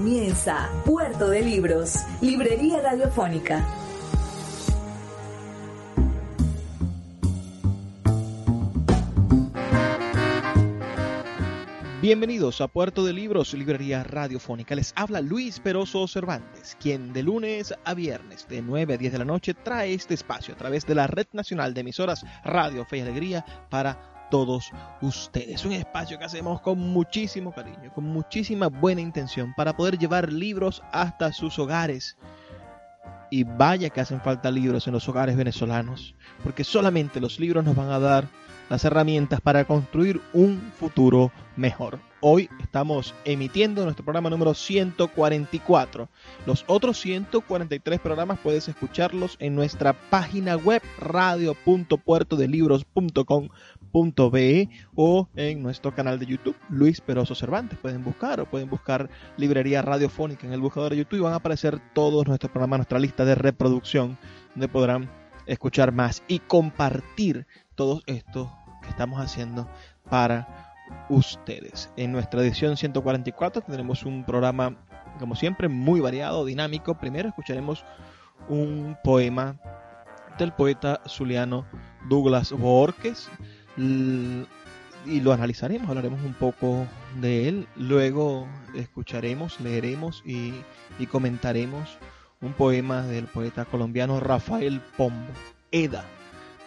Comienza Puerto de Libros, Librería Radiofónica. Bienvenidos a Puerto de Libros, Librería Radiofónica. Les habla Luis Peroso Cervantes, quien de lunes a viernes de 9 a 10 de la noche trae este espacio a través de la Red Nacional de Emisoras Radio Fe y Alegría para todos ustedes. Un espacio que hacemos con muchísimo cariño, con muchísima buena intención para poder llevar libros hasta sus hogares. Y vaya que hacen falta libros en los hogares venezolanos, porque solamente los libros nos van a dar las herramientas para construir un futuro mejor. Hoy estamos emitiendo nuestro programa número 144. Los otros 143 programas puedes escucharlos en nuestra página web o en nuestro canal de YouTube Luis Peroso Cervantes. Pueden buscar o pueden buscar librería radiofónica en el buscador de YouTube y van a aparecer todos nuestros programas, nuestra lista de reproducción donde podrán escuchar más y compartir todos estos estamos haciendo para ustedes. En nuestra edición 144 tendremos un programa, como siempre, muy variado, dinámico. Primero escucharemos un poema del poeta zuliano Douglas Borges y lo analizaremos, hablaremos un poco de él. Luego escucharemos, leeremos y, y comentaremos un poema del poeta colombiano Rafael Pombo, Eda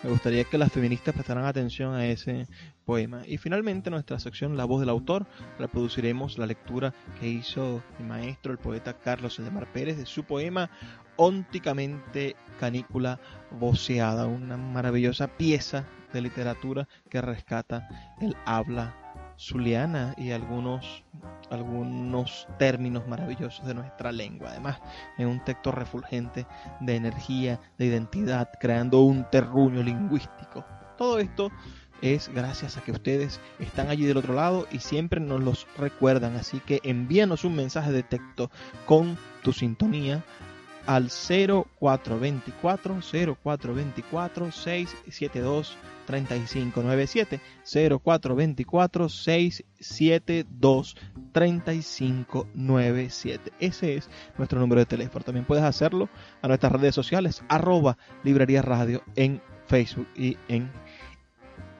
me gustaría que las feministas prestaran atención a ese poema. Y finalmente, nuestra sección La voz del autor, reproduciremos la lectura que hizo mi maestro, el poeta Carlos Edemar Pérez, de su poema Ónticamente Canícula Voceada, una maravillosa pieza de literatura que rescata el habla zuliana y algunos, algunos términos maravillosos de nuestra lengua. Además, en un texto refulgente de energía, de identidad, creando un terruño lingüístico. Todo esto es gracias a que ustedes están allí del otro lado y siempre nos los recuerdan. Así que envíanos un mensaje de texto con tu sintonía al 0424 0424 672 3597 0424 672 3597 ese es nuestro número de teléfono. También puedes hacerlo a nuestras redes sociales arroba librería radio en Facebook y en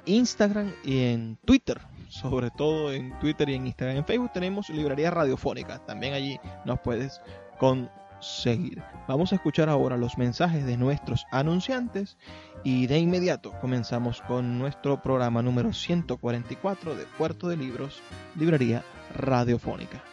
Instagram y en Twitter sobre todo en Twitter y en Instagram en Facebook tenemos librería radiofónica también allí nos puedes con seguir. Vamos a escuchar ahora los mensajes de nuestros anunciantes y de inmediato comenzamos con nuestro programa número 144 de Puerto de Libros, Librería Radiofónica.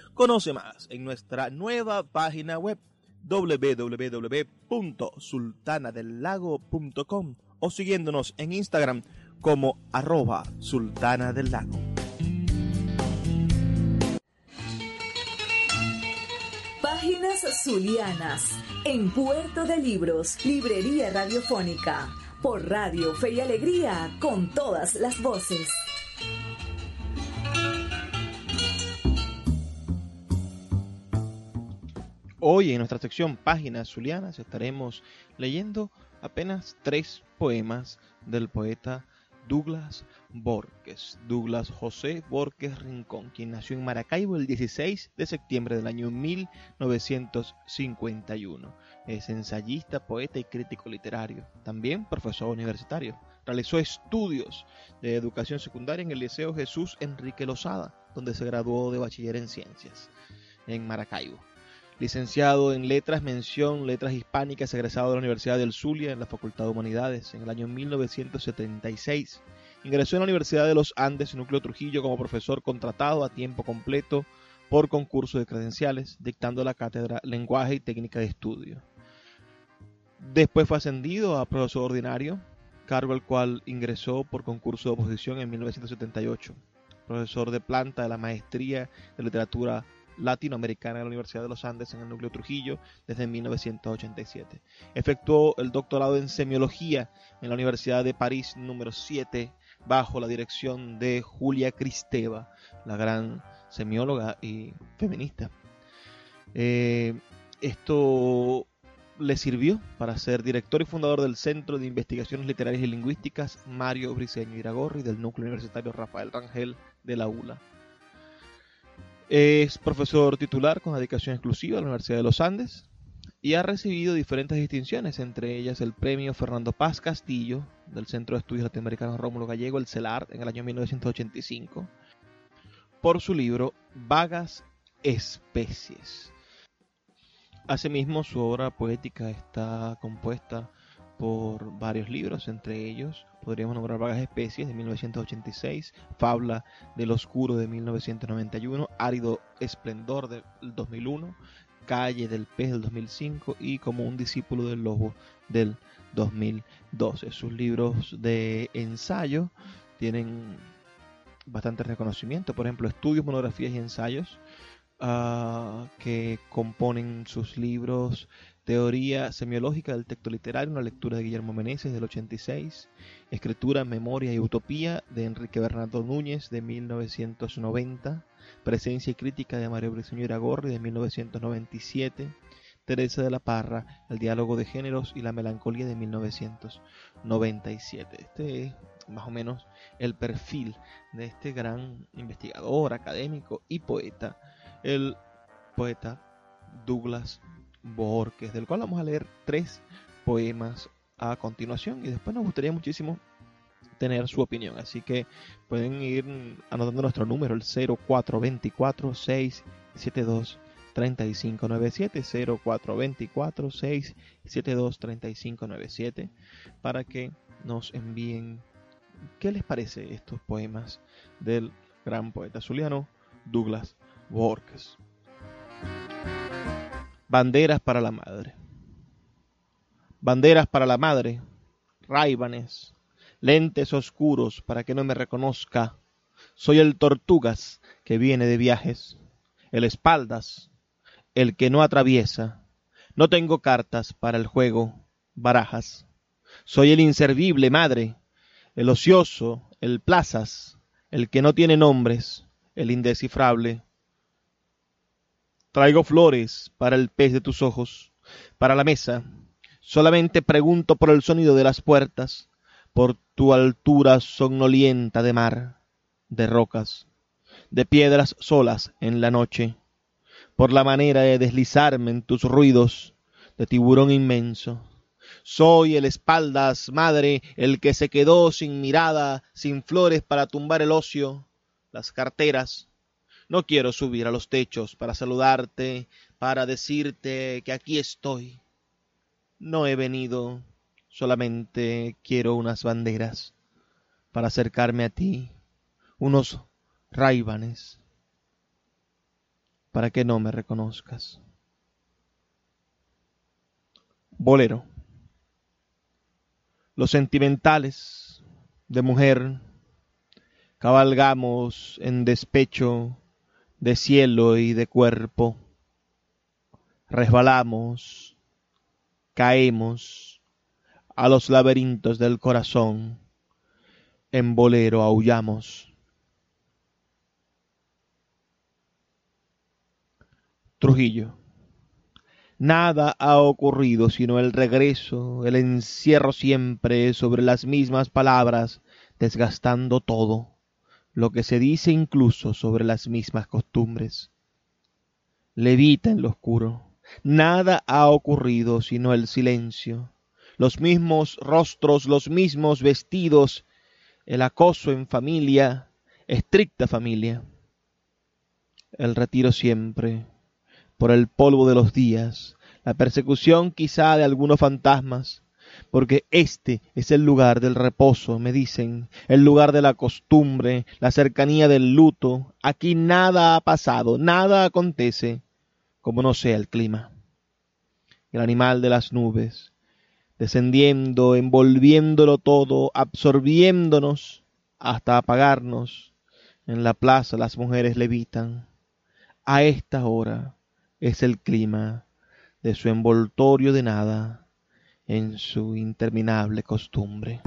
Conoce más en nuestra nueva página web www.sultanadelago.com o siguiéndonos en Instagram como arroba sultana del lago. Páginas Zulianas en Puerto de Libros, Librería Radiofónica, por Radio Fe y Alegría, con todas las voces. Hoy en nuestra sección Páginas Zulianas estaremos leyendo apenas tres poemas del poeta Douglas Borges, Douglas José Borges Rincón, quien nació en Maracaibo el 16 de septiembre del año 1951. Es ensayista, poeta y crítico literario, también profesor universitario. Realizó estudios de educación secundaria en el Liceo Jesús Enrique Lozada, donde se graduó de bachiller en ciencias. en Maracaibo. Licenciado en Letras, mención Letras Hispánicas, egresado de la Universidad del Zulia en la Facultad de Humanidades en el año 1976. Ingresó en la Universidad de los Andes, Núcleo Trujillo, como profesor contratado a tiempo completo por concurso de credenciales, dictando la cátedra Lenguaje y Técnica de Estudio. Después fue ascendido a profesor ordinario, cargo al cual ingresó por concurso de oposición en 1978. Profesor de planta de la Maestría de Literatura Latinoamericana de la Universidad de los Andes en el núcleo Trujillo desde 1987. Efectuó el doctorado en semiología en la Universidad de París número 7 bajo la dirección de Julia Cristeva, la gran semióloga y feminista. Eh, esto le sirvió para ser director y fundador del Centro de Investigaciones Literarias y Lingüísticas Mario Briceño Iragorri del Núcleo Universitario Rafael Rangel de la ULA. Es profesor titular con dedicación exclusiva a la Universidad de los Andes y ha recibido diferentes distinciones, entre ellas el premio Fernando Paz Castillo del Centro de Estudios Latinoamericanos Rómulo Gallego, el CELAR, en el año 1985, por su libro Vagas Especies. Asimismo, su obra poética está compuesta por varios libros, entre ellos podríamos nombrar Vagas Especies de 1986, Fabla del Oscuro de 1991, Árido Esplendor del 2001, Calle del Pez del 2005 y Como un discípulo del Lobo del 2012. Sus libros de ensayo tienen bastante reconocimiento, por ejemplo, estudios, monografías y ensayos uh, que componen sus libros Teoría semiológica del texto literario, una lectura de Guillermo Meneses del 86, Escritura, Memoria y Utopía de Enrique Bernardo Núñez de 1990, Presencia y Crítica de Mario Briceño Iragorri de 1997, Teresa de la Parra, El diálogo de géneros y la melancolía de 1997. Este es más o menos el perfil de este gran investigador, académico y poeta, el poeta Douglas Borges, del cual vamos a leer tres poemas a continuación y después nos gustaría muchísimo tener su opinión. Así que pueden ir anotando nuestro número, el 0424 672 3597 0424 672 3597 para que nos envíen qué les parece estos poemas del gran poeta zuliano Douglas Borges. Banderas para la madre. Banderas para la madre, raibanes, lentes oscuros para que no me reconozca. Soy el tortugas que viene de viajes, el espaldas, el que no atraviesa. No tengo cartas para el juego, barajas. Soy el inservible madre, el ocioso, el plazas, el que no tiene nombres, el indescifrable. Traigo flores para el pez de tus ojos, para la mesa. Solamente pregunto por el sonido de las puertas, por tu altura somnolienta de mar, de rocas, de piedras solas en la noche, por la manera de deslizarme en tus ruidos, de tiburón inmenso. Soy el espaldas, madre, el que se quedó sin mirada, sin flores para tumbar el ocio, las carteras, no quiero subir a los techos para saludarte, para decirte que aquí estoy. No he venido, solamente quiero unas banderas para acercarme a ti, unos raivanes, para que no me reconozcas. Bolero. Los sentimentales de mujer cabalgamos en despecho de cielo y de cuerpo. Resbalamos, caemos a los laberintos del corazón, en bolero aullamos. Trujillo. Nada ha ocurrido sino el regreso, el encierro siempre sobre las mismas palabras, desgastando todo lo que se dice incluso sobre las mismas costumbres. Levita en lo oscuro. Nada ha ocurrido sino el silencio, los mismos rostros, los mismos vestidos, el acoso en familia, estricta familia, el retiro siempre, por el polvo de los días, la persecución quizá de algunos fantasmas, porque este es el lugar del reposo, me dicen, el lugar de la costumbre, la cercanía del luto. Aquí nada ha pasado, nada acontece, como no sea el clima. El animal de las nubes, descendiendo, envolviéndolo todo, absorbiéndonos hasta apagarnos. En la plaza las mujeres levitan. A esta hora es el clima de su envoltorio de nada en su interminable costumbre.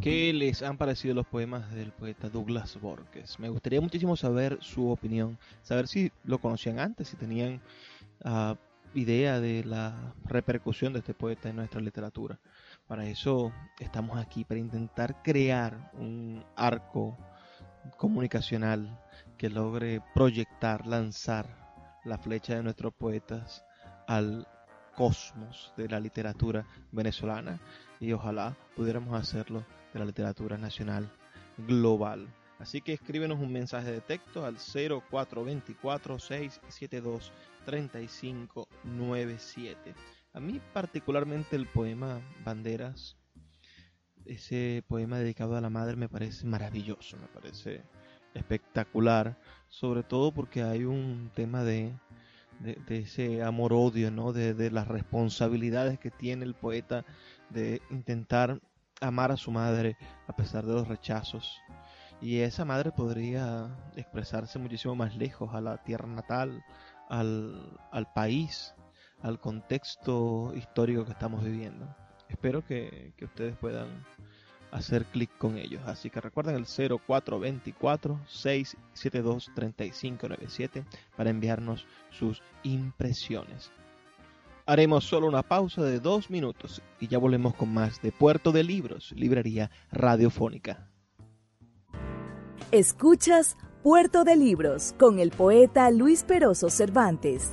¿Qué les han parecido los poemas del poeta Douglas Borges? Me gustaría muchísimo saber su opinión, saber si lo conocían antes, si tenían uh, idea de la repercusión de este poeta en nuestra literatura. Para eso estamos aquí, para intentar crear un arco comunicacional que logre proyectar, lanzar la flecha de nuestros poetas al cosmos de la literatura venezolana y ojalá pudiéramos hacerlo de la literatura nacional global. Así que escríbenos un mensaje de texto al 0424-672-3597. A mí particularmente el poema Banderas, ese poema dedicado a la madre me parece maravilloso, me parece espectacular, sobre todo porque hay un tema de de, ese amor-odio, ¿no? De, las responsabilidades que tiene el poeta de intentar amar a su madre a pesar de los rechazos. Y esa madre podría expresarse muchísimo más lejos, a la tierra natal, al, al país, al contexto histórico que estamos viviendo. Espero que, que ustedes puedan hacer clic con ellos. Así que recuerden el 0424-672-3597 para enviarnos sus impresiones. Haremos solo una pausa de dos minutos y ya volvemos con más de Puerto de Libros, Librería Radiofónica. Escuchas Puerto de Libros con el poeta Luis Peroso Cervantes.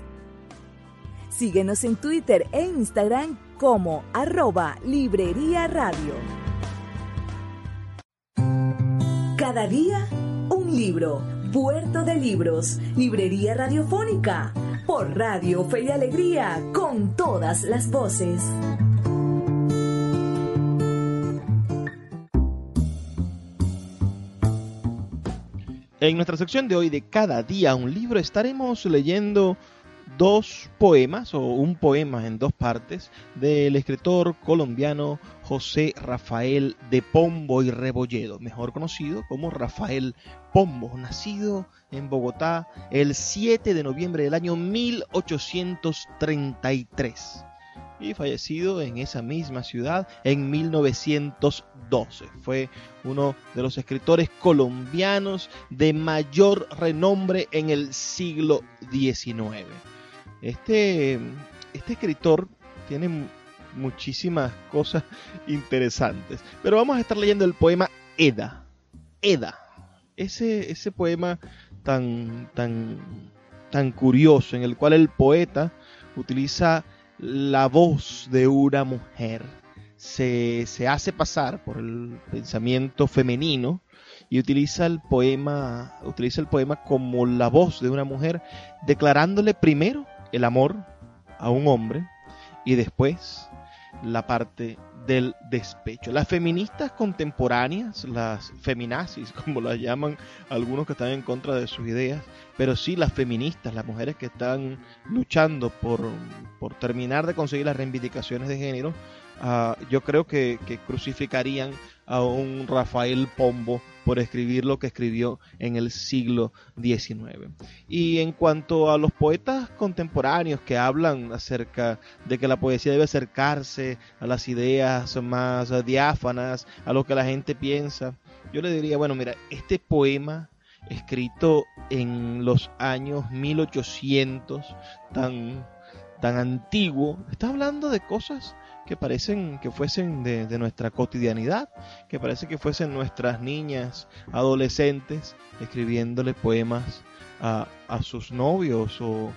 Síguenos en Twitter e Instagram como arroba Librería Radio. Cada día, un libro. Puerto de Libros, Librería Radiofónica, por Radio Fe y Alegría, con todas las voces. En nuestra sección de hoy de Cada día un libro estaremos leyendo dos poemas o un poema en dos partes del escritor colombiano José Rafael de Pombo y Rebolledo, mejor conocido como Rafael Pombo, nacido en Bogotá el 7 de noviembre del año 1833 y fallecido en esa misma ciudad en 1912. Fue uno de los escritores colombianos de mayor renombre en el siglo XIX. Este, este escritor tiene muchísimas cosas interesantes, pero vamos a estar leyendo el poema Eda. Eda. Ese, ese poema tan, tan, tan curioso en el cual el poeta utiliza la voz de una mujer. Se, se, hace pasar por el pensamiento femenino y utiliza el poema utiliza el poema como la voz de una mujer declarándole primero el amor a un hombre y después la parte del despecho. Las feministas contemporáneas, las feminazis, como las llaman algunos que están en contra de sus ideas, pero sí las feministas, las mujeres que están luchando por, por terminar de conseguir las reivindicaciones de género, uh, yo creo que, que crucificarían a un Rafael Pombo por escribir lo que escribió en el siglo XIX. Y en cuanto a los poetas contemporáneos que hablan acerca de que la poesía debe acercarse a las ideas más diáfanas, a lo que la gente piensa, yo le diría, bueno, mira, este poema escrito en los años 1800, tan, tan antiguo, está hablando de cosas que parecen que fuesen de, nuestra cotidianidad, que parece que fuesen nuestras niñas, adolescentes, escribiéndole poemas a, sus novios o,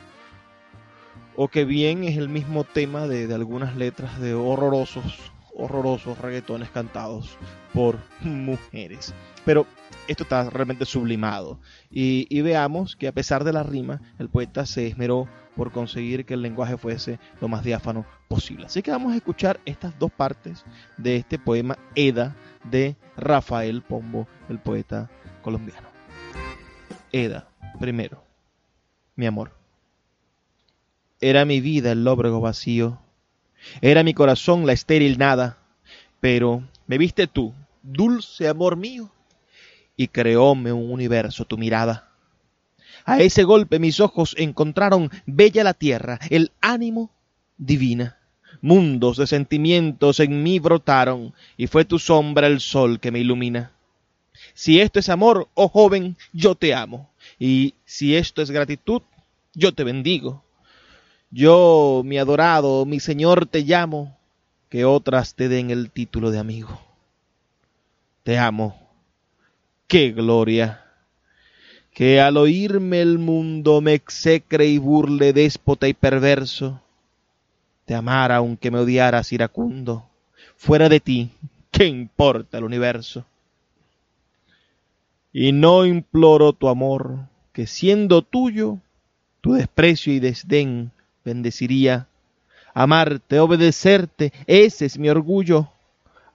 o que bien es el mismo tema de, de algunas letras de horrorosos, horrorosos reggaetones cantados por mujeres. Pero esto está realmente sublimado. Y, veamos que a pesar de la rima, el poeta se esmeró por conseguir que el lenguaje fuese lo más diáfano posible. Así que vamos a escuchar estas dos partes de este poema Eda de Rafael Pombo, el poeta colombiano. Eda, primero, mi amor. Era mi vida el lóbrego vacío, era mi corazón la estéril nada, pero me viste tú, dulce amor mío, y creóme un universo tu mirada. A ese golpe mis ojos encontraron bella la tierra, el ánimo divina. Mundos de sentimientos en mí brotaron, y fue tu sombra el sol que me ilumina. Si esto es amor, oh joven, yo te amo, y si esto es gratitud, yo te bendigo. Yo, mi adorado, mi Señor, te llamo, que otras te den el título de amigo. Te amo. ¡Qué gloria! Que al oírme el mundo me execre y burle déspota y perverso. Te amara aunque me odiaras iracundo. Fuera de ti, ¿qué importa el universo? Y no imploro tu amor, que siendo tuyo, tu desprecio y desdén bendeciría. Amarte, obedecerte, ese es mi orgullo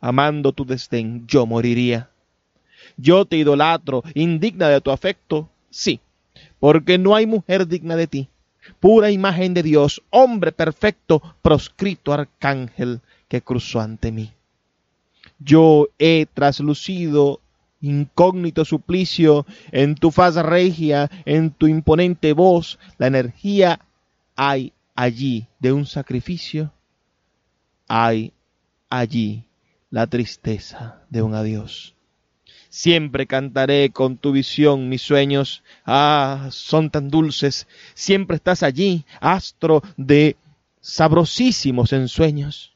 amando tu desdén, yo moriría. Yo te idolatro, indigna de tu afecto, sí, porque no hay mujer digna de ti, pura imagen de Dios, hombre perfecto, proscrito arcángel que cruzó ante mí. Yo he traslucido incógnito suplicio en tu faz regia, en tu imponente voz, la energía hay allí de un sacrificio, hay allí la tristeza de un adiós. Siempre cantaré con tu visión mis sueños, ah, son tan dulces, siempre estás allí, astro de sabrosísimos ensueños,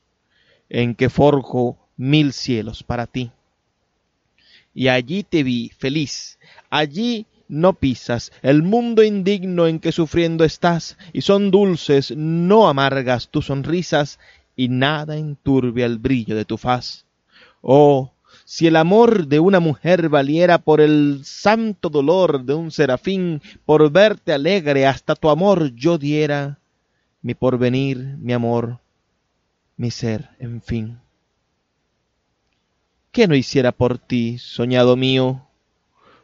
en que forjo mil cielos para ti. Y allí te vi, feliz, allí no pisas el mundo indigno en que sufriendo estás, y son dulces, no amargas tus sonrisas, y nada enturbia el brillo de tu faz. Oh, si el amor de una mujer valiera por el santo dolor de un serafín, por verte alegre hasta tu amor yo diera, mi porvenir, mi amor, mi ser, en fin. ¿Qué no hiciera por ti, soñado mío,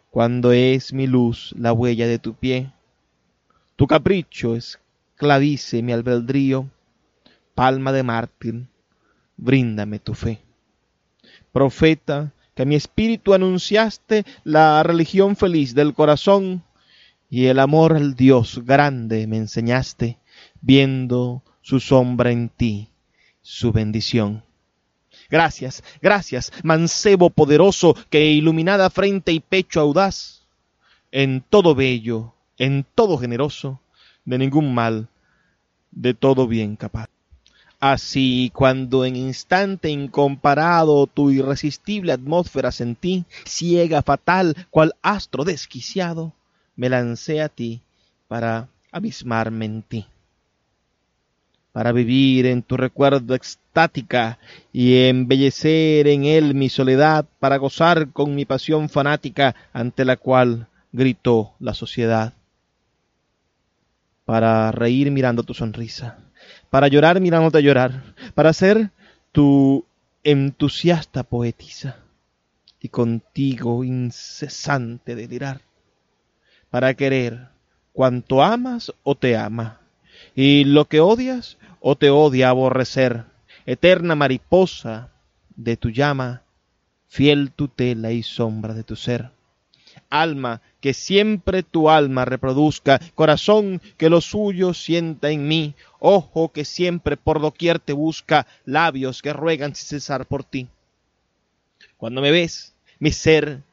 cuando es mi luz la huella de tu pie? Tu capricho esclavice mi albedrío, palma de mártir, bríndame tu fe. Profeta, que a mi espíritu anunciaste la religión feliz del corazón y el amor al Dios grande me enseñaste, viendo su sombra en ti, su bendición. Gracias, gracias, mancebo poderoso, que iluminada frente y pecho audaz, en todo bello, en todo generoso, de ningún mal, de todo bien capaz. Así, cuando en instante incomparado tu irresistible atmósfera sentí, ciega, fatal, cual astro desquiciado, me lancé a ti para abismarme en ti, para vivir en tu recuerdo extática y embellecer en él mi soledad, para gozar con mi pasión fanática ante la cual gritó la sociedad, para reír mirando tu sonrisa para llorar mirándote llorar, para ser tu entusiasta poetisa y contigo incesante delirar, para querer cuanto amas o te ama, y lo que odias o te odia aborrecer, eterna mariposa de tu llama, fiel tutela y sombra de tu ser. Alma, que siempre tu alma reproduzca, corazón, que lo suyo sienta en mí, ojo, que siempre por doquier te busca, labios que ruegan sin cesar por ti. Cuando me ves, mi ser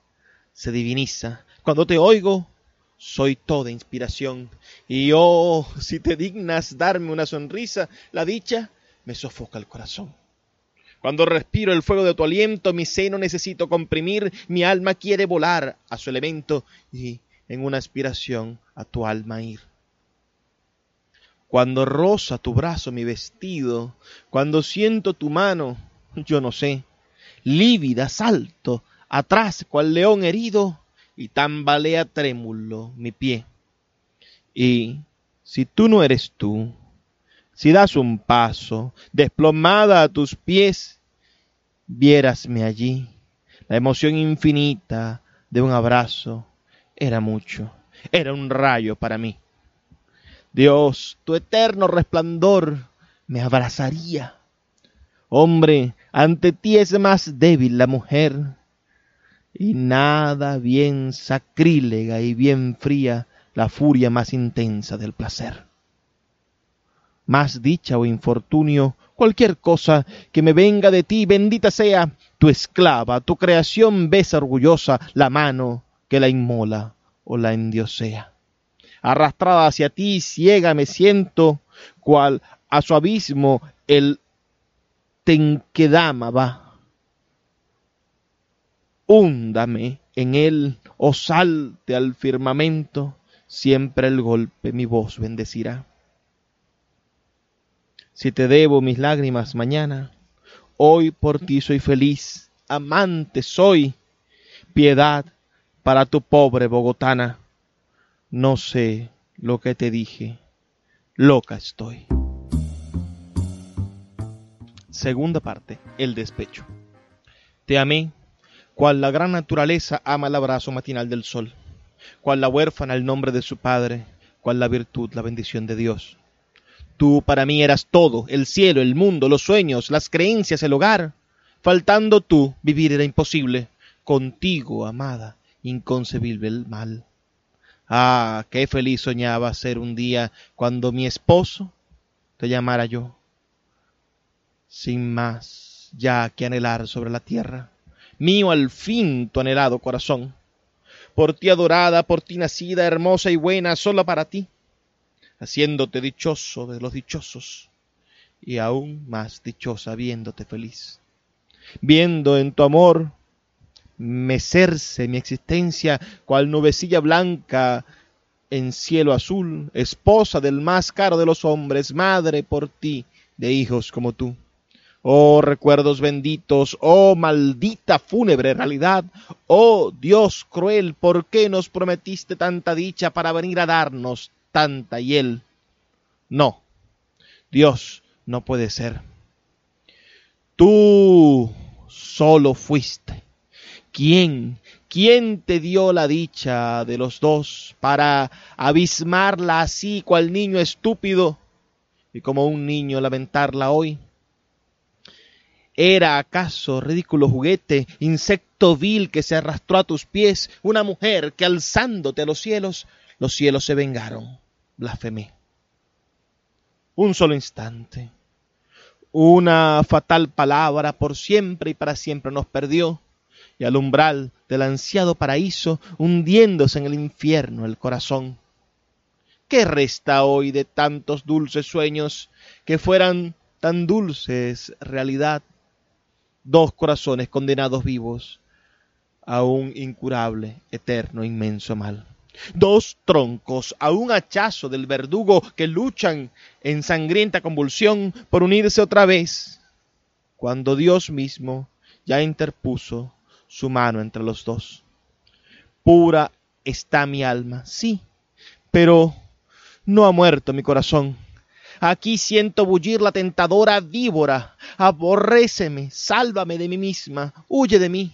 se diviniza, cuando te oigo, soy toda inspiración, y oh, si te dignas darme una sonrisa, la dicha me sofoca el corazón. Cuando respiro el fuego de tu aliento, mi seno necesito comprimir, mi alma quiere volar a su elemento y en una aspiración a tu alma ir. Cuando roza tu brazo mi vestido, cuando siento tu mano, yo no sé, lívida salto, atrás cual león herido, y tambalea trémulo mi pie. Y si tú no eres tú, si das un paso, desplomada a tus pies, viérasme allí. La emoción infinita de un abrazo era mucho, era un rayo para mí. Dios, tu eterno resplandor me abrazaría. Hombre, ante ti es más débil la mujer, y nada bien sacrílega y bien fría la furia más intensa del placer. Más dicha o infortunio, cualquier cosa que me venga de ti, bendita sea tu esclava, tu creación besa orgullosa la mano que la inmola o la endiosea. Arrastrada hacia ti, ciega me siento, cual a su abismo el tenquedama va. Húndame en él o salte al firmamento, siempre el golpe mi voz bendecirá. Si te debo mis lágrimas mañana, hoy por ti soy feliz, amante soy, piedad para tu pobre bogotana. No sé lo que te dije, loca estoy. Segunda parte, el despecho. Te amé, cual la gran naturaleza ama el abrazo matinal del sol, cual la huérfana el nombre de su padre, cual la virtud la bendición de Dios. Tú para mí eras todo, el cielo, el mundo, los sueños, las creencias, el hogar. Faltando tú, vivir era imposible. Contigo, amada, inconcebible el mal. Ah, qué feliz soñaba ser un día cuando mi esposo te llamara yo. Sin más ya que anhelar sobre la tierra, mío al fin tu anhelado corazón. Por ti adorada, por ti nacida, hermosa y buena, solo para ti haciéndote dichoso de los dichosos y aún más dichosa viéndote feliz. Viendo en tu amor mecerse mi existencia cual nubecilla blanca en cielo azul, esposa del más caro de los hombres, madre por ti de hijos como tú. Oh recuerdos benditos, oh maldita fúnebre realidad, oh Dios cruel, ¿por qué nos prometiste tanta dicha para venir a darnos tanta y él no. Dios no puede ser. Tú solo fuiste. ¿Quién? ¿Quién te dio la dicha de los dos para abismarla así cual niño estúpido y como un niño lamentarla hoy? ¿Era acaso ridículo juguete, insecto vil que se arrastró a tus pies, una mujer que alzándote a los cielos, los cielos se vengaron? Blasfemé. Un solo instante. Una fatal palabra por siempre y para siempre nos perdió, y al umbral del ansiado paraíso, hundiéndose en el infierno el corazón. ¿Qué resta hoy de tantos dulces sueños que fueran tan dulces realidad? Dos corazones condenados vivos a un incurable, eterno, inmenso mal dos troncos a un hachazo del verdugo que luchan en sangrienta convulsión por unirse otra vez, cuando Dios mismo ya interpuso su mano entre los dos. Pura está mi alma, sí, pero no ha muerto mi corazón. Aquí siento bullir la tentadora víbora. Aborréceme, sálvame de mí misma, huye de mí.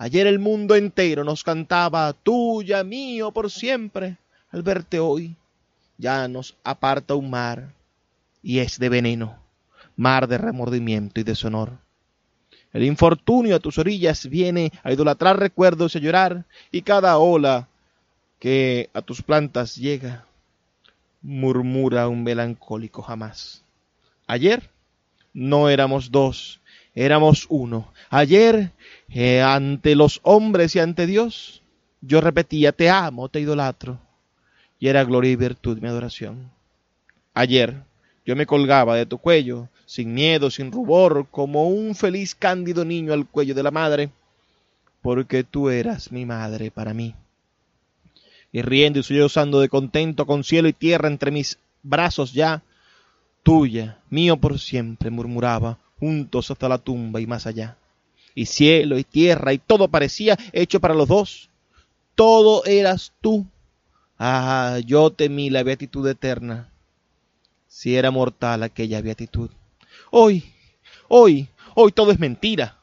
Ayer el mundo entero nos cantaba, tuya, mío, por siempre. Al verte hoy, ya nos aparta un mar, y es de veneno, mar de remordimiento y deshonor. El infortunio a tus orillas viene a idolatrar recuerdos y a llorar, y cada ola que a tus plantas llega, murmura un melancólico jamás. Ayer no éramos dos, éramos uno. Ayer eh, ante los hombres y ante Dios, yo repetía, te amo, te idolatro. Y era gloria y virtud mi adoración. Ayer yo me colgaba de tu cuello, sin miedo, sin rubor, como un feliz cándido niño al cuello de la madre, porque tú eras mi madre para mí. Y riendo y sollozando de contento con cielo y tierra entre mis brazos ya, tuya, mío por siempre, murmuraba, juntos hasta la tumba y más allá y cielo y tierra y todo parecía hecho para los dos. todo eras tú. Ah, yo temí la beatitud eterna, si era mortal aquella beatitud. Hoy, hoy, hoy todo es mentira.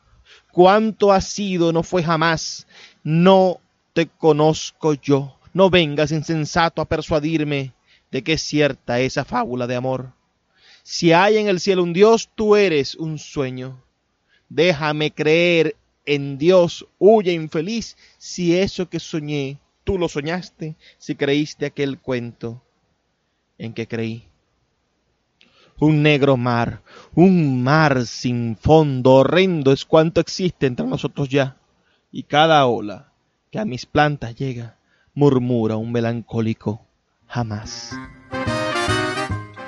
Cuánto ha sido no fue jamás. No te conozco yo. No vengas insensato a persuadirme de que es cierta esa fábula de amor. Si hay en el cielo un Dios, tú eres un sueño. Déjame creer en Dios, huye infeliz, si eso que soñé, tú lo soñaste, si creíste aquel cuento en que creí. Un negro mar, un mar sin fondo, horrendo es cuanto existe entre nosotros ya, y cada ola que a mis plantas llega, murmura un melancólico jamás.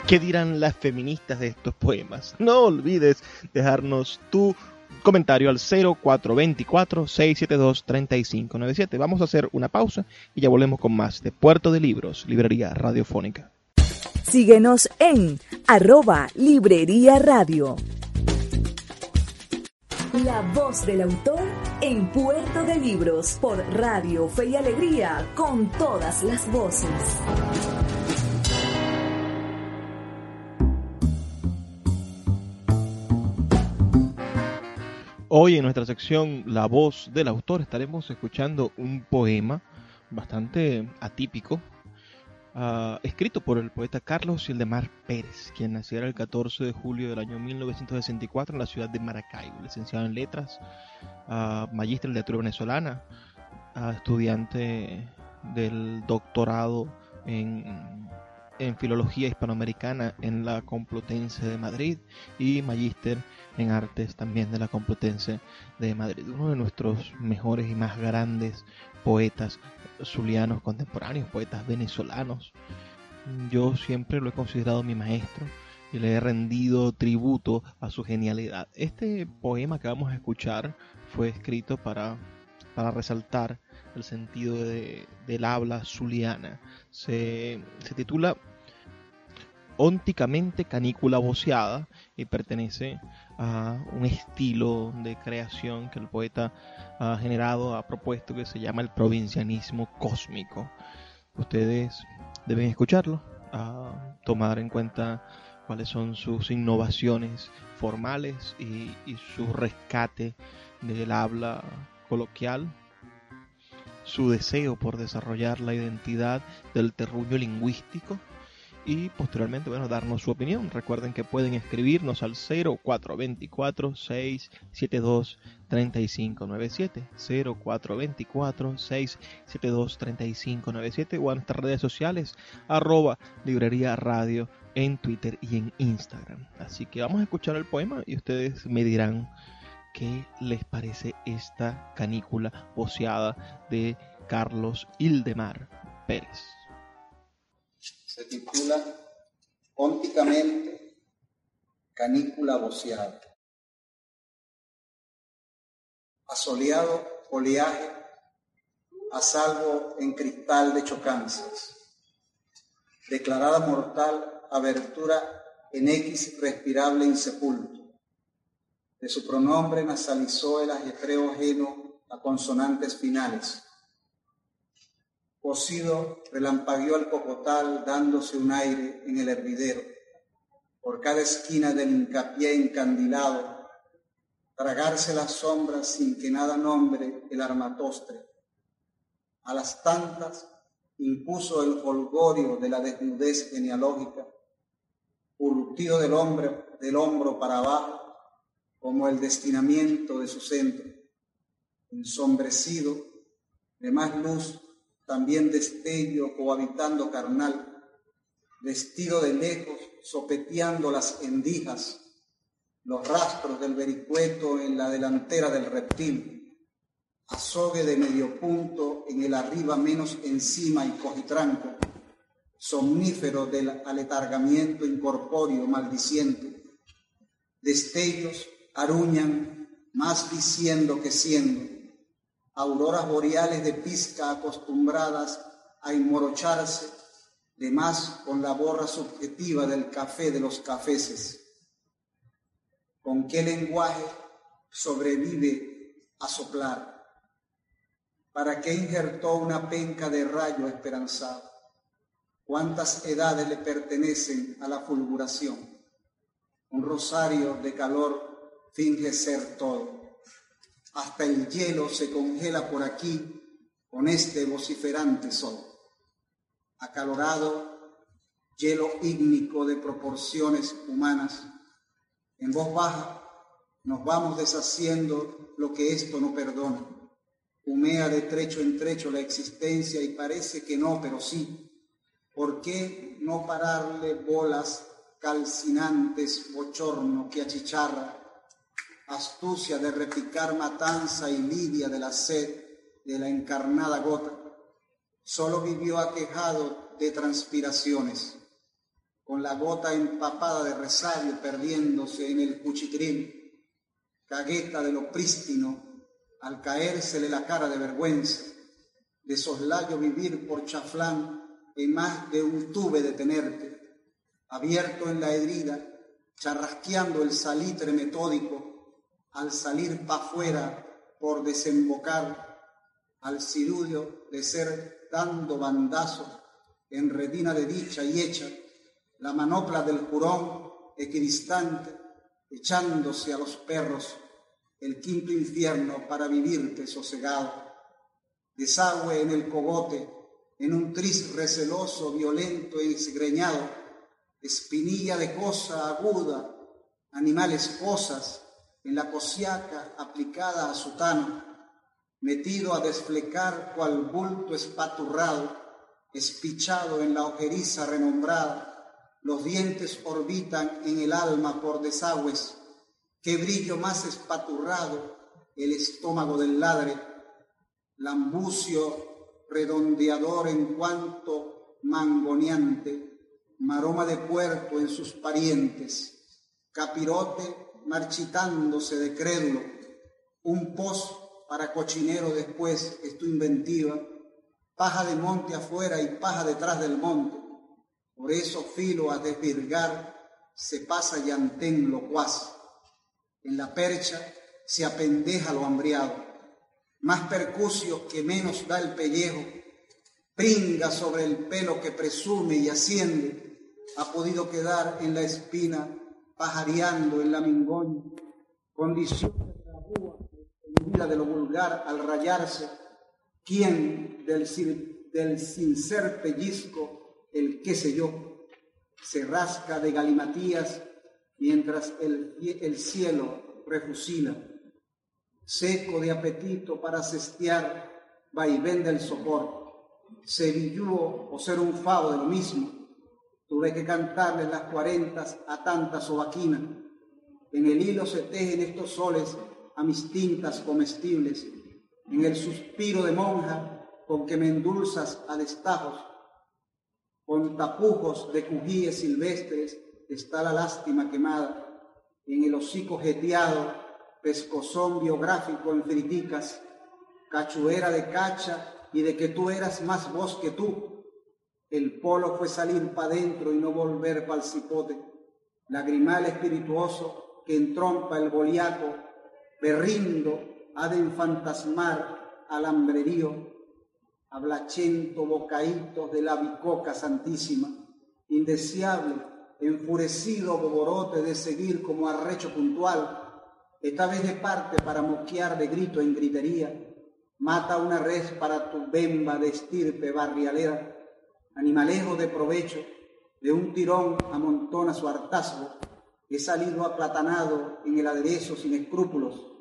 ¿Qué dirán las feministas de estos poemas? No olvides dejarnos tu comentario al 0424-672-3597. Vamos a hacer una pausa y ya volvemos con más de Puerto de Libros, Librería Radiofónica. Síguenos en arroba Librería Radio. La voz del autor en Puerto de Libros por Radio Fe y Alegría con todas las voces. Hoy en nuestra sección La voz del autor estaremos escuchando un poema bastante atípico, uh, escrito por el poeta Carlos Gildemar Pérez, quien naciera el 14 de julio del año 1964 en la ciudad de Maracaibo, licenciado en letras, uh, magíster en literatura venezolana, uh, estudiante del doctorado en en Filología Hispanoamericana en la Complutense de Madrid y Magíster en Artes también de la Complutense de Madrid. Uno de nuestros mejores y más grandes poetas zulianos contemporáneos, poetas venezolanos. Yo siempre lo he considerado mi maestro y le he rendido tributo a su genialidad. Este poema que vamos a escuchar fue escrito para, para resaltar el sentido de, del habla zuliana. Se, se titula ónticamente canícula voceada y pertenece a un estilo de creación que el poeta ha generado, ha propuesto que se llama el provincianismo cósmico. Ustedes deben escucharlo, tomar en cuenta cuáles son sus innovaciones formales y, y su rescate del habla coloquial su deseo por desarrollar la identidad del terruño lingüístico y posteriormente bueno, darnos su opinión. Recuerden que pueden escribirnos al 0424-672-3597, 0424-672-3597 o a nuestras redes sociales, arroba librería radio en Twitter y en Instagram. Así que vamos a escuchar el poema y ustedes me dirán qué les parece esta canícula voceada de Carlos Hildemar Pérez. Se titula Ónticamente Canícula voceada. Asoleado oleaje, a salvo en cristal de chocanzas. Declarada mortal abertura en X respirable insepulto de su pronombre nasalizó el ajetreo ajeno a consonantes finales. Cocido relampagueó al cocotal dándose un aire en el hervidero. Por cada esquina del hincapié encandilado, tragarse las sombras sin que nada nombre el armatostre. A las tantas impuso el holgorio de la desnudez genealógica, urrutido del, hombre, del hombro para abajo, como el destinamiento de su centro, ensombrecido, de más luz, también destello cohabitando carnal, vestido de lejos, sopeteando las endijas, los rastros del vericueto en la delantera del reptil, azogue de medio punto en el arriba menos encima y cojitranco, somnífero del aletargamiento incorpóreo maldiciente, destellos aruñan más diciendo que siendo, auroras boreales de pizca acostumbradas a inmorocharse, de más con la borra subjetiva del café de los cafeses. ¿Con qué lenguaje sobrevive a soplar? ¿Para qué injertó una penca de rayo esperanzado? ¿Cuántas edades le pertenecen a la fulguración? Un rosario de calor finge ser todo. Hasta el hielo se congela por aquí con este vociferante sol. Acalorado, hielo ígnico de proporciones humanas, en voz baja nos vamos deshaciendo lo que esto no perdona. Humea de trecho en trecho la existencia y parece que no, pero sí. ¿Por qué no pararle bolas calcinantes, bochorno que achicharra, astucia de repicar matanza y lidia de la sed de la encarnada gota? Solo vivió aquejado de transpiraciones con la gota empapada de resabio perdiéndose en el cuchitril, cagueta de lo prístino, al caérsele la cara de vergüenza, de soslayo vivir por chaflán en más de un tube de tenerte, abierto en la herida, charrasqueando el salitre metódico, al salir pa' fuera por desembocar, al cirudio de ser dando bandazos en retina de dicha y hecha, la manopla del jurón equidistante, echándose a los perros el quinto infierno para vivirte sosegado. Desagüe en el cogote, en un tris receloso, violento e esgreñado, espinilla de cosa aguda, animales cosas, en la cosiaca aplicada a sutano, metido a desflecar cual bulto espaturrado, espichado en la ojeriza renombrada, los dientes orbitan en el alma por desagües, qué brillo más espaturrado el estómago del ladre, lambucio redondeador en cuanto mangoneante, maroma de puerco en sus parientes, capirote marchitándose de crédulo, un pos para cochinero después es tu inventiva, paja de monte afuera y paja detrás del monte, por eso filo a desvirgar se pasa llantén locuaz. En la percha se apendeja lo hambriado. Más percucio que menos da el pellejo. Pringa sobre el pelo que presume y asciende. Ha podido quedar en la espina pajareando en la mingoña. Condición de la búa vida de lo vulgar al rayarse. ¿Quién del, del sincer pellizco el qué sé yo, se rasca de galimatías mientras el, el cielo refusila, seco de apetito para cestear, vaivén del sopor, sevillúo o ser un favo de lo mismo, tuve que cantarles las cuarentas a tanta sobaquina, en el hilo se tejen estos soles a mis tintas comestibles, en el suspiro de monja con que me endulzas a destajos, con tapujos de cujíes silvestres está la lástima quemada, en el hocico jeteado, pescozón biográfico en friticas, cachuera de cacha y de que tú eras más vos que tú. El polo fue salir pa' dentro y no volver pa'l cipote, lagrimal espirituoso que entrompa el boliaco, berrindo ha de enfantasmar al hambrerío ablachento bocaítos de la bicoca santísima, indeseable, enfurecido boborote de seguir como arrecho puntual, esta vez de parte para moquear de grito en gritería, mata una res para tu bemba de estirpe barrialera, animalejo de provecho, de un tirón amontona su hartazgo, he salido aplatanado en el aderezo sin escrúpulos,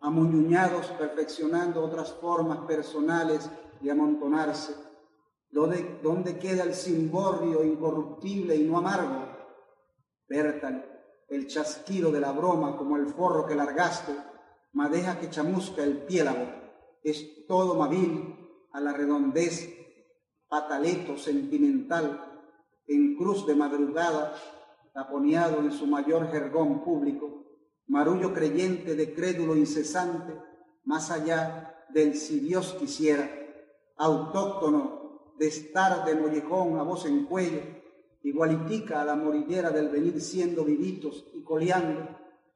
amuñuñados perfeccionando otras formas personales de amontonarse. ¿Dónde, ¿Dónde queda el cimborrio incorruptible y no amargo? Bertal, el chasquido de la broma como el forro que largaste, madeja que chamusca el piélago, es todo mabil a la redondez, pataleto sentimental, en cruz de madrugada, taponeado en su mayor jergón público, marullo creyente de crédulo incesante, más allá del si Dios quisiera, autóctono de estar de mollejón a voz en cuello, igualitica a la morillera del venir siendo vivitos y coleando,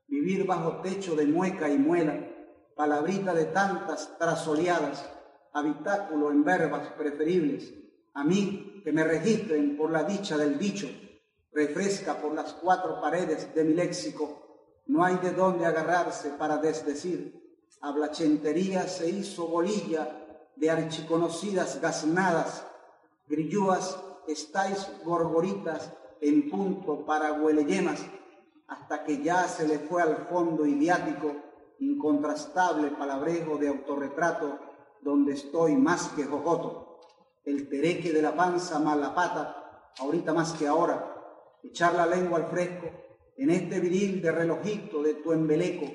vivir bajo techo de mueca y muela, palabrita de tantas trasoleadas, habitáculo en verbas preferibles, a mí que me registren por la dicha del dicho, refresca por las cuatro paredes de mi léxico, no hay de dónde agarrarse para desdecir, hablachentería se hizo bolilla de archiconocidas gaznadas, grillúas, estáis gorgoritas en punto para hueleyemas, hasta que ya se le fue al fondo idiático, incontrastable palabrejo de autorretrato, donde estoy más que jojoto, el tereque de la panza mala pata, ahorita más que ahora, echar la lengua al fresco, en este viril de relojito de tu embeleco,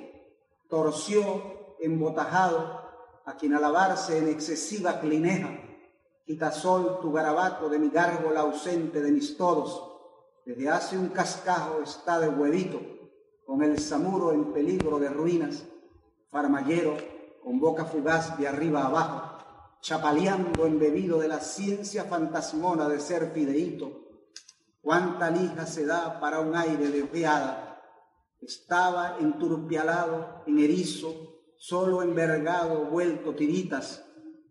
torció embotajado a quien alabarse en excesiva clineja, sol tu garabato de mi gárgola ausente de mis todos, desde hace un cascajo está de huevito, con el samuro en peligro de ruinas, farmallero con boca fugaz de arriba abajo, chapaleando embebido de la ciencia fantasmona de ser fideíto. Cuánta lija se da para un aire de ojeada. Estaba enturpialado, en erizo, solo envergado, vuelto tiritas.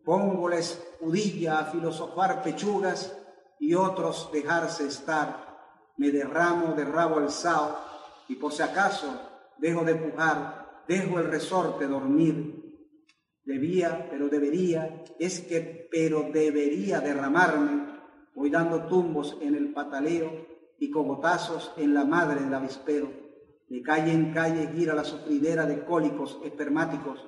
Pongo la escudilla a filosofar pechugas y otros dejarse estar. Me derramo de rabo alzado y por si acaso dejo de pujar, dejo el resorte dormir. Debía, pero debería, es que pero debería derramarme. Voy dando tumbos en el pataleo y cogotazos en la madre del avispero de calle en calle gira la sufridera de cólicos espermáticos.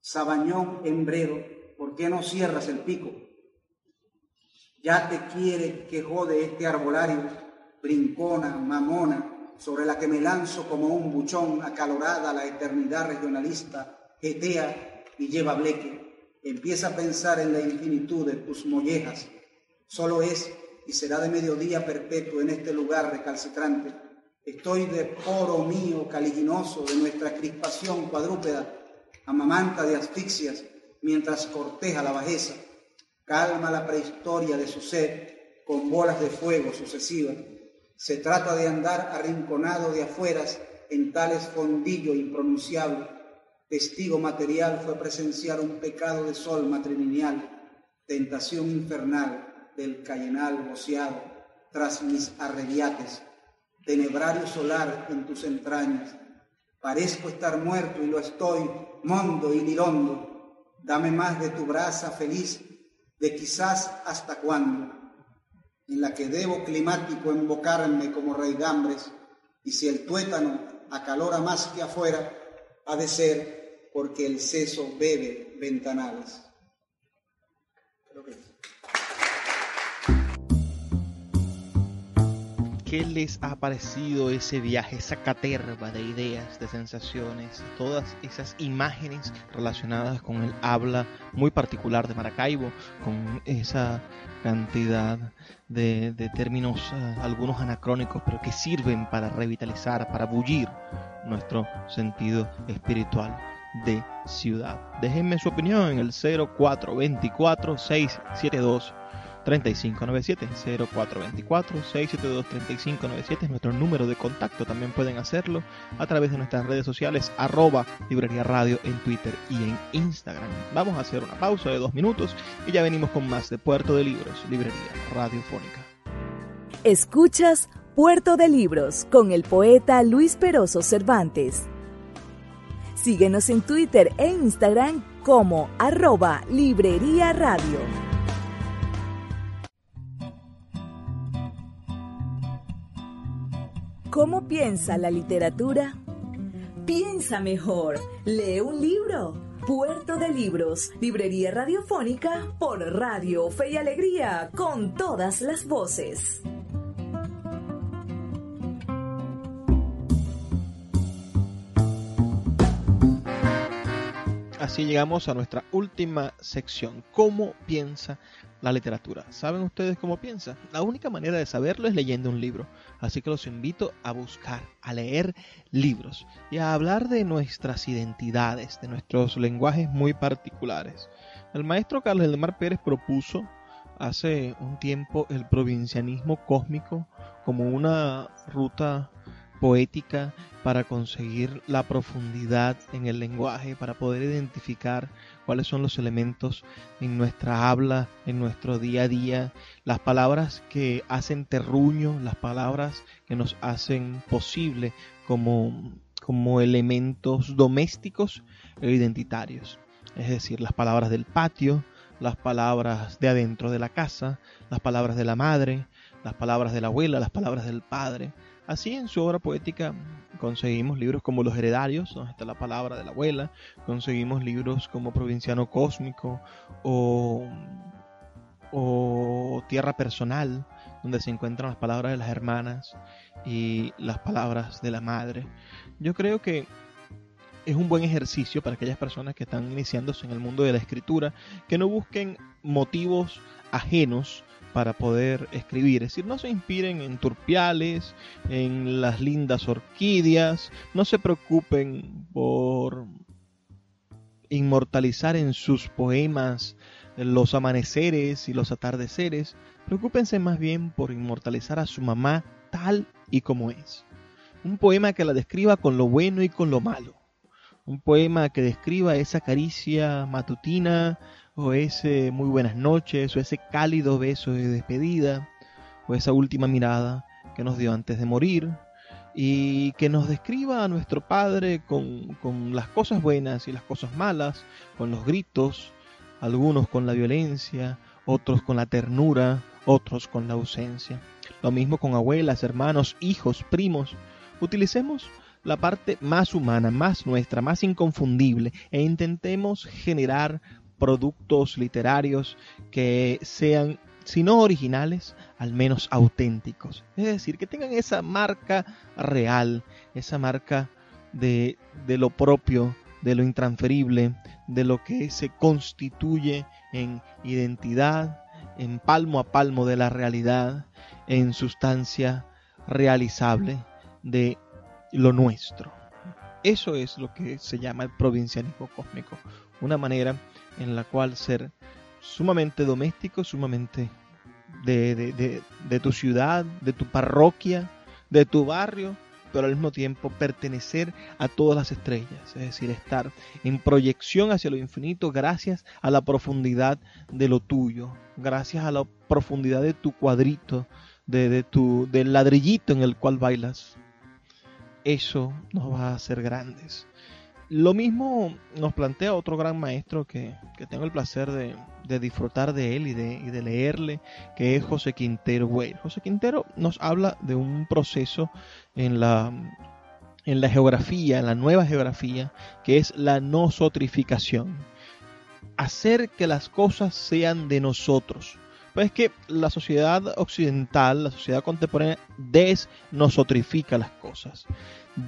Sabañón hembrero, ¿por qué no cierras el pico? Ya te quiere que jode este arbolario, brincona, mamona, sobre la que me lanzo como un buchón acalorada la eternidad regionalista, jetea y lleva bleque. Empieza a pensar en la infinitud de tus mollejas. Solo es y será de mediodía perpetuo en este lugar recalcitrante Estoy de poro mío caliginoso de nuestra crispación cuadrúpeda, amamanta de asfixias, mientras corteja la bajeza, calma la prehistoria de su sed con bolas de fuego sucesivas. Se trata de andar arrinconado de afueras en tales fondillo impronunciable. Testigo material fue presenciar un pecado de sol matrimonial, tentación infernal del cayenal boceado tras mis arrebiates tenebrario solar en tus entrañas. Parezco estar muerto y lo estoy, mondo y lirondo. Dame más de tu brasa feliz, de quizás hasta cuándo, en la que debo climático embocarme como reigambres, y si el tuétano acalora más que afuera, ha de ser porque el seso bebe ventanales. ¿Qué les ha parecido ese viaje, esa caterva de ideas, de sensaciones, todas esas imágenes relacionadas con el habla muy particular de Maracaibo, con esa cantidad de, términos, eh, algunos anacrónicos, pero que sirven para revitalizar, para bullir nuestro sentido espiritual de ciudad? Déjenme su opinión en el 0424 672 3597 0424 672 3597 es nuestro número de contacto. También pueden hacerlo a través de nuestras redes sociales arroba librería radio en Twitter y en Instagram. Vamos a hacer una pausa de dos minutos y ya venimos con más de Puerto de Libros, librería radiofónica. Escuchas Puerto de Libros con el poeta Luis Peroso Cervantes. Síguenos en Twitter e Instagram como arroba librería radio. ¿Cómo piensa la literatura? Piensa mejor, lee un libro. Puerto de Libros, librería radiofónica por Radio Fe y Alegría, con todas las voces. Así llegamos a nuestra última sección. ¿Cómo piensa la literatura. ¿Saben ustedes cómo piensa? La única manera de saberlo es leyendo un libro. Así que los invito a buscar, a leer libros y a hablar de nuestras identidades, de nuestros lenguajes muy particulares. El maestro Carlos Mar Pérez propuso hace un tiempo el provincianismo cósmico como una ruta poética para conseguir la profundidad en el lenguaje, para poder identificar cuáles son los elementos en nuestra habla, en nuestro día a día, las palabras que hacen terruño, las palabras que nos hacen posible como, como elementos domésticos e identitarios. Es decir, las palabras del patio, las palabras de adentro de la casa, las palabras de la madre, las palabras de la abuela, las palabras del padre, Así en su obra poética conseguimos libros como Los Heredarios, donde está la palabra de la abuela, conseguimos libros como Provinciano Cósmico o, o Tierra Personal, donde se encuentran las palabras de las hermanas y las palabras de la madre. Yo creo que es un buen ejercicio para aquellas personas que están iniciándose en el mundo de la escritura, que no busquen motivos ajenos para poder escribir. Es decir, no se inspiren en turpiales, en las lindas orquídeas, no se preocupen por inmortalizar en sus poemas los amaneceres y los atardeceres, preocúpense más bien por inmortalizar a su mamá tal y como es. Un poema que la describa con lo bueno y con lo malo. Un poema que describa esa caricia matutina o ese muy buenas noches, o ese cálido beso de despedida, o esa última mirada que nos dio antes de morir, y que nos describa a nuestro Padre con, con las cosas buenas y las cosas malas, con los gritos, algunos con la violencia, otros con la ternura, otros con la ausencia. Lo mismo con abuelas, hermanos, hijos, primos. Utilicemos la parte más humana, más nuestra, más inconfundible e intentemos generar productos literarios que sean, si no originales, al menos auténticos. Es decir, que tengan esa marca real, esa marca de, de lo propio, de lo intransferible, de lo que se constituye en identidad, en palmo a palmo de la realidad, en sustancia realizable de lo nuestro. Eso es lo que se llama el provincianismo cósmico, una manera en la cual ser sumamente doméstico, sumamente de, de, tu ciudad, de tu parroquia, de tu barrio, pero al mismo tiempo pertenecer a todas las estrellas, es decir, estar en proyección hacia lo infinito gracias a la profundidad de lo tuyo, gracias a la profundidad de tu cuadrito, de, de tu, del ladrillito en el cual bailas. Eso nos va a hacer grandes. Lo mismo nos plantea otro gran maestro que, tengo el placer de, disfrutar de él y de, leerle, que es José Quintero Güey. José Quintero nos habla de un proceso en la, en la geografía, en la nueva geografía, que es la nosotrificación. Hacer que las cosas sean de nosotros. Pues es que la sociedad occidental, la sociedad contemporánea, desnosotrifica las cosas.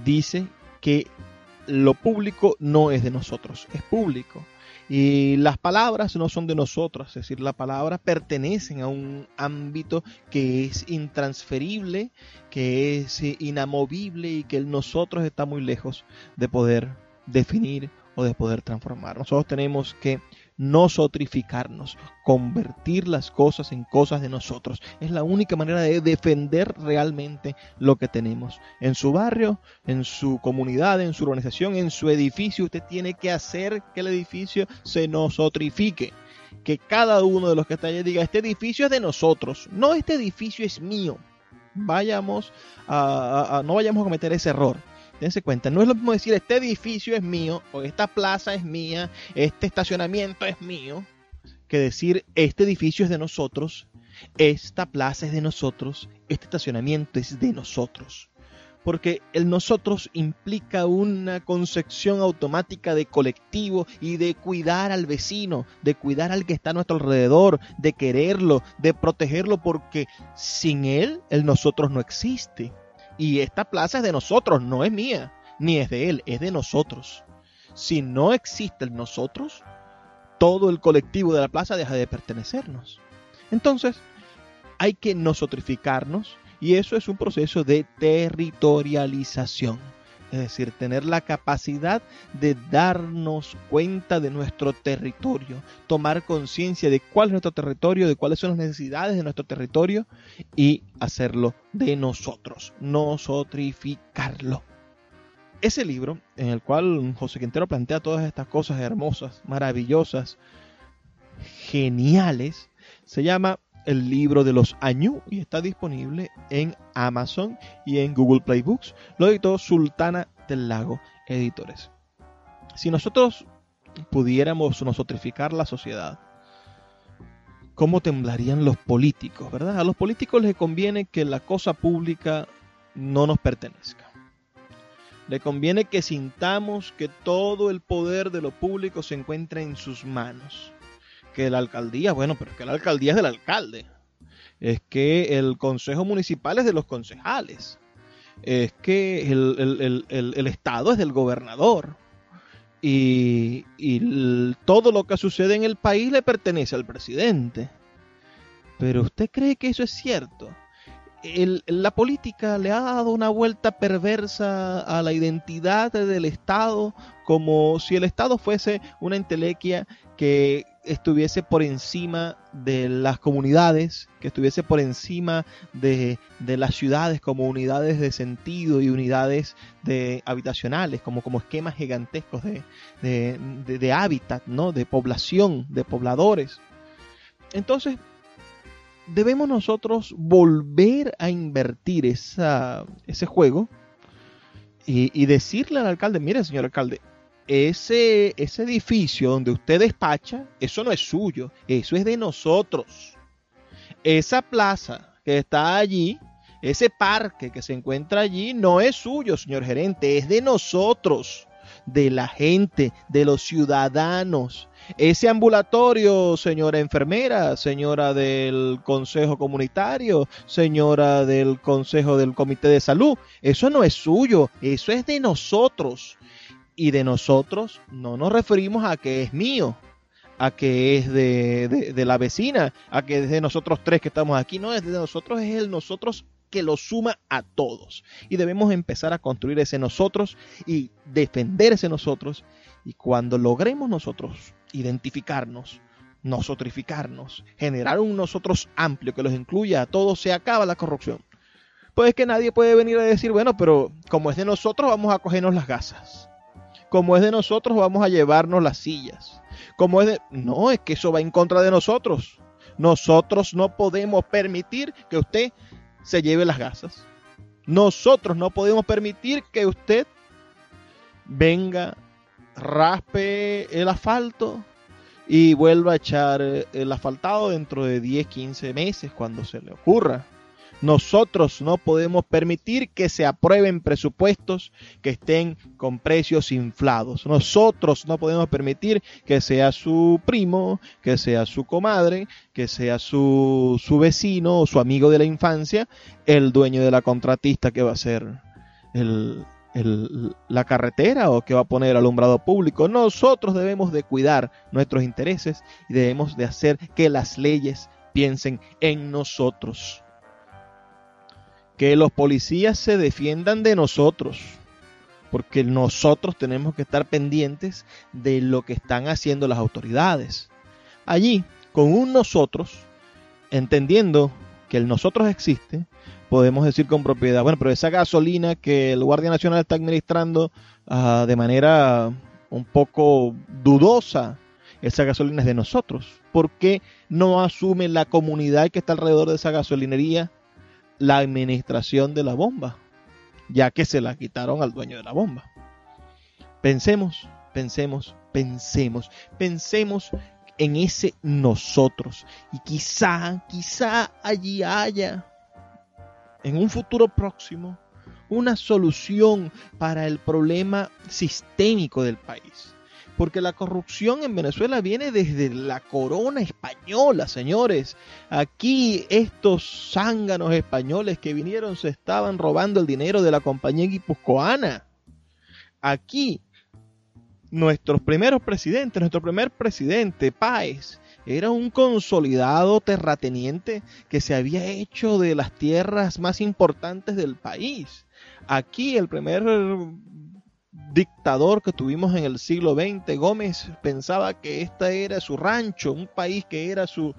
Dice que lo público no es de nosotros, es público. Y las palabras no son de nosotros, es decir, las palabras pertenecen a un ámbito que es intransferible, que es inamovible y que nosotros está muy lejos de poder definir o de poder transformar. Nosotros tenemos que nosotrificarnos, convertir las cosas en cosas de nosotros. Es la única manera de defender realmente lo que tenemos. En su barrio, en su comunidad, en su organización, en su edificio, usted tiene que hacer que el edificio se nosotrifique. Que cada uno de los que está allí diga, este edificio es de nosotros, no este edificio es mío. Vayamos a, no vayamos a cometer ese error Dense cuenta, no es lo mismo decir este edificio es mío, o esta plaza es mía, este estacionamiento es mío, que decir este edificio es de nosotros, esta plaza es de nosotros, este estacionamiento es de nosotros. Porque el nosotros implica una concepción automática de colectivo y de cuidar al vecino, de cuidar al que está a nuestro alrededor, de quererlo, de protegerlo, porque sin él el nosotros no existe. Y esta plaza es de nosotros, no es mía, ni es de él, es de nosotros. Si no existe el nosotros, todo el colectivo de la plaza deja de pertenecernos. Entonces, hay que nosotrificarnos y eso es un proceso de territorialización. Es decir, tener la capacidad de darnos cuenta de nuestro territorio, tomar conciencia de cuál es nuestro territorio, de cuáles son las necesidades de nuestro territorio y hacerlo de nosotros, nosotrificarlo. Ese libro, en el cual José Quintero plantea todas estas cosas hermosas, maravillosas, geniales, se llama el libro de los Añú y está disponible en Amazon y en Google Play Books. Lo editó Sultana del Lago Editores. Si nosotros pudiéramos nosotrificar la sociedad, ¿cómo temblarían los políticos, verdad? A los políticos les conviene que la cosa pública no nos pertenezca. Le conviene que sintamos que todo el poder de lo público se encuentra en sus manos que la alcaldía, bueno, pero es que la alcaldía es del alcalde. Es que el consejo municipal es de los concejales. Es que el, Estado es del gobernador. Y, todo lo que sucede en el país le pertenece al presidente. Pero ¿usted cree que eso es cierto? la política le ha dado una vuelta perversa a la identidad del Estado, como si el Estado fuese una entelequia que estuviese por encima de las comunidades, que estuviese por encima de, las ciudades como unidades de sentido y unidades de habitacionales, como, como esquemas gigantescos de, de, hábitat, ¿no? de población, de pobladores. Entonces, debemos nosotros volver a invertir ese juego y, y decirle al alcalde, mire señor alcalde, ese, ese edificio donde usted despacha, eso no es suyo, eso es de nosotros. Esa plaza que está allí, ese parque que se encuentra allí, no es suyo, señor gerente, es de nosotros, de la gente, de los ciudadanos. Ese ambulatorio, señora enfermera, señora del Consejo Comunitario, señora del Consejo del Comité de Salud, eso no es suyo, eso es de nosotros y de nosotros no nos referimos a que es mío, a que es de, de, la vecina, a que es de nosotros tres que estamos aquí. No, es de nosotros, es el nosotros que lo suma a todos. Y debemos empezar a construir ese nosotros y defender ese nosotros. Y cuando logremos nosotros identificarnos, nosotrificarnos, generar un nosotros amplio que los incluya a todos, se acaba la corrupción. Pues es que nadie puede venir a decir, bueno, pero como es de nosotros, vamos a cogernos las gasas como es de nosotros, vamos a llevarnos las sillas. Como es de... No, es que eso va en contra de nosotros. Nosotros no podemos permitir que usted se lleve las gasas. Nosotros no podemos permitir que usted venga, raspe el asfalto y vuelva a echar el asfaltado dentro de 10, 15 meses cuando se le ocurra. Nosotros no podemos permitir que se aprueben presupuestos que estén con precios inflados. Nosotros no podemos permitir que sea su primo, que sea su comadre, que sea su, su vecino o su amigo de la infancia el dueño de la contratista que va a ser la carretera o que va a poner alumbrado público. Nosotros debemos de cuidar nuestros intereses y debemos de hacer que las leyes piensen en nosotros que los policías se defiendan de nosotros, porque nosotros tenemos que estar pendientes de lo que están haciendo las autoridades. Allí, con un nosotros, entendiendo que el nosotros existe, podemos decir con propiedad, bueno, pero esa gasolina que el Guardia Nacional está administrando ah, de manera un poco dudosa, esa gasolina es de nosotros. ¿Por qué no asume la comunidad que está alrededor de esa gasolinería la administración de la bomba, ya que se la quitaron al dueño de la bomba. Pensemos, pensemos, pensemos, pensemos en ese nosotros. Y quizá, quizá allí haya, en un futuro próximo, una solución para el problema sistémico del país porque la corrupción en Venezuela viene desde la corona española, señores. Aquí estos zánganos españoles que vinieron se estaban robando el dinero de la compañía guipuzcoana. Aquí nuestros primeros presidentes, nuestro primer presidente, Páez, era un consolidado terrateniente que se había hecho de las tierras más importantes del país. Aquí el primer dictador que tuvimos en el siglo XX, Gómez pensaba que este era su rancho, un país que era su,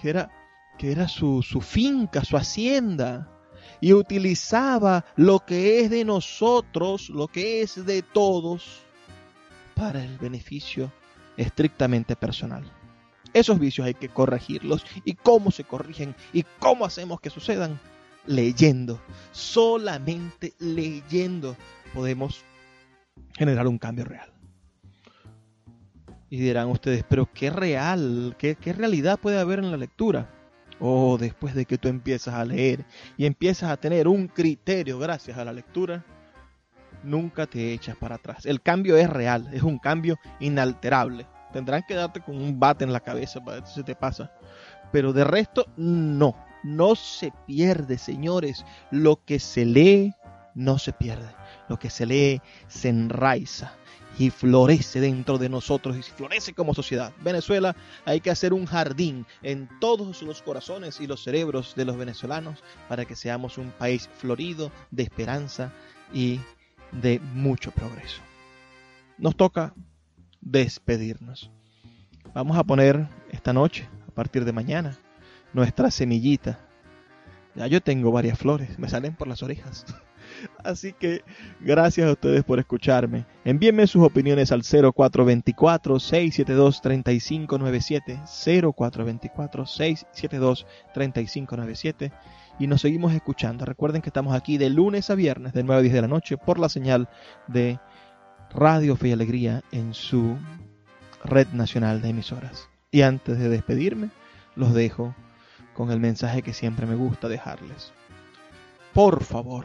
que era, que era su, su finca, su hacienda, y utilizaba lo que es de nosotros, lo que es de todos, para el beneficio estrictamente personal. Esos vicios hay que corregirlos. ¿Y cómo se corrigen? ¿Y cómo hacemos que sucedan? Leyendo. Solamente leyendo podemos generar un cambio real. Y dirán ustedes, pero ¿qué real? ¿Qué, realidad puede haber en la lectura? Oh, después de que tú empiezas a leer y empiezas a tener un criterio gracias a la lectura, nunca te echas para atrás. El cambio es real, es un cambio inalterable. Tendrán que darte con un bate en la cabeza para ver si te pasa. Pero de resto, no. No se pierde, señores. Lo que se lee, no se pierde. Lo que se lee, se enraiza y florece dentro de nosotros y florece como sociedad. Venezuela hay que hacer un jardín en todos los corazones y los cerebros de los venezolanos para que seamos un país florido de esperanza y de mucho progreso. Nos toca despedirnos. Vamos a poner esta noche, a partir de mañana, nuestra semillita. Ya yo tengo varias flores, me salen por las orejas. Así que gracias a ustedes por escucharme. Envíenme sus opiniones al 0424-672-3597. 0424-672-3597. Y nos seguimos escuchando. Recuerden que estamos aquí de lunes a viernes de 9 a 10 de la noche por la señal de Radio Fe y Alegría en su red nacional de emisoras. Y antes de despedirme, los dejo con el mensaje que siempre me gusta dejarles. Por favor,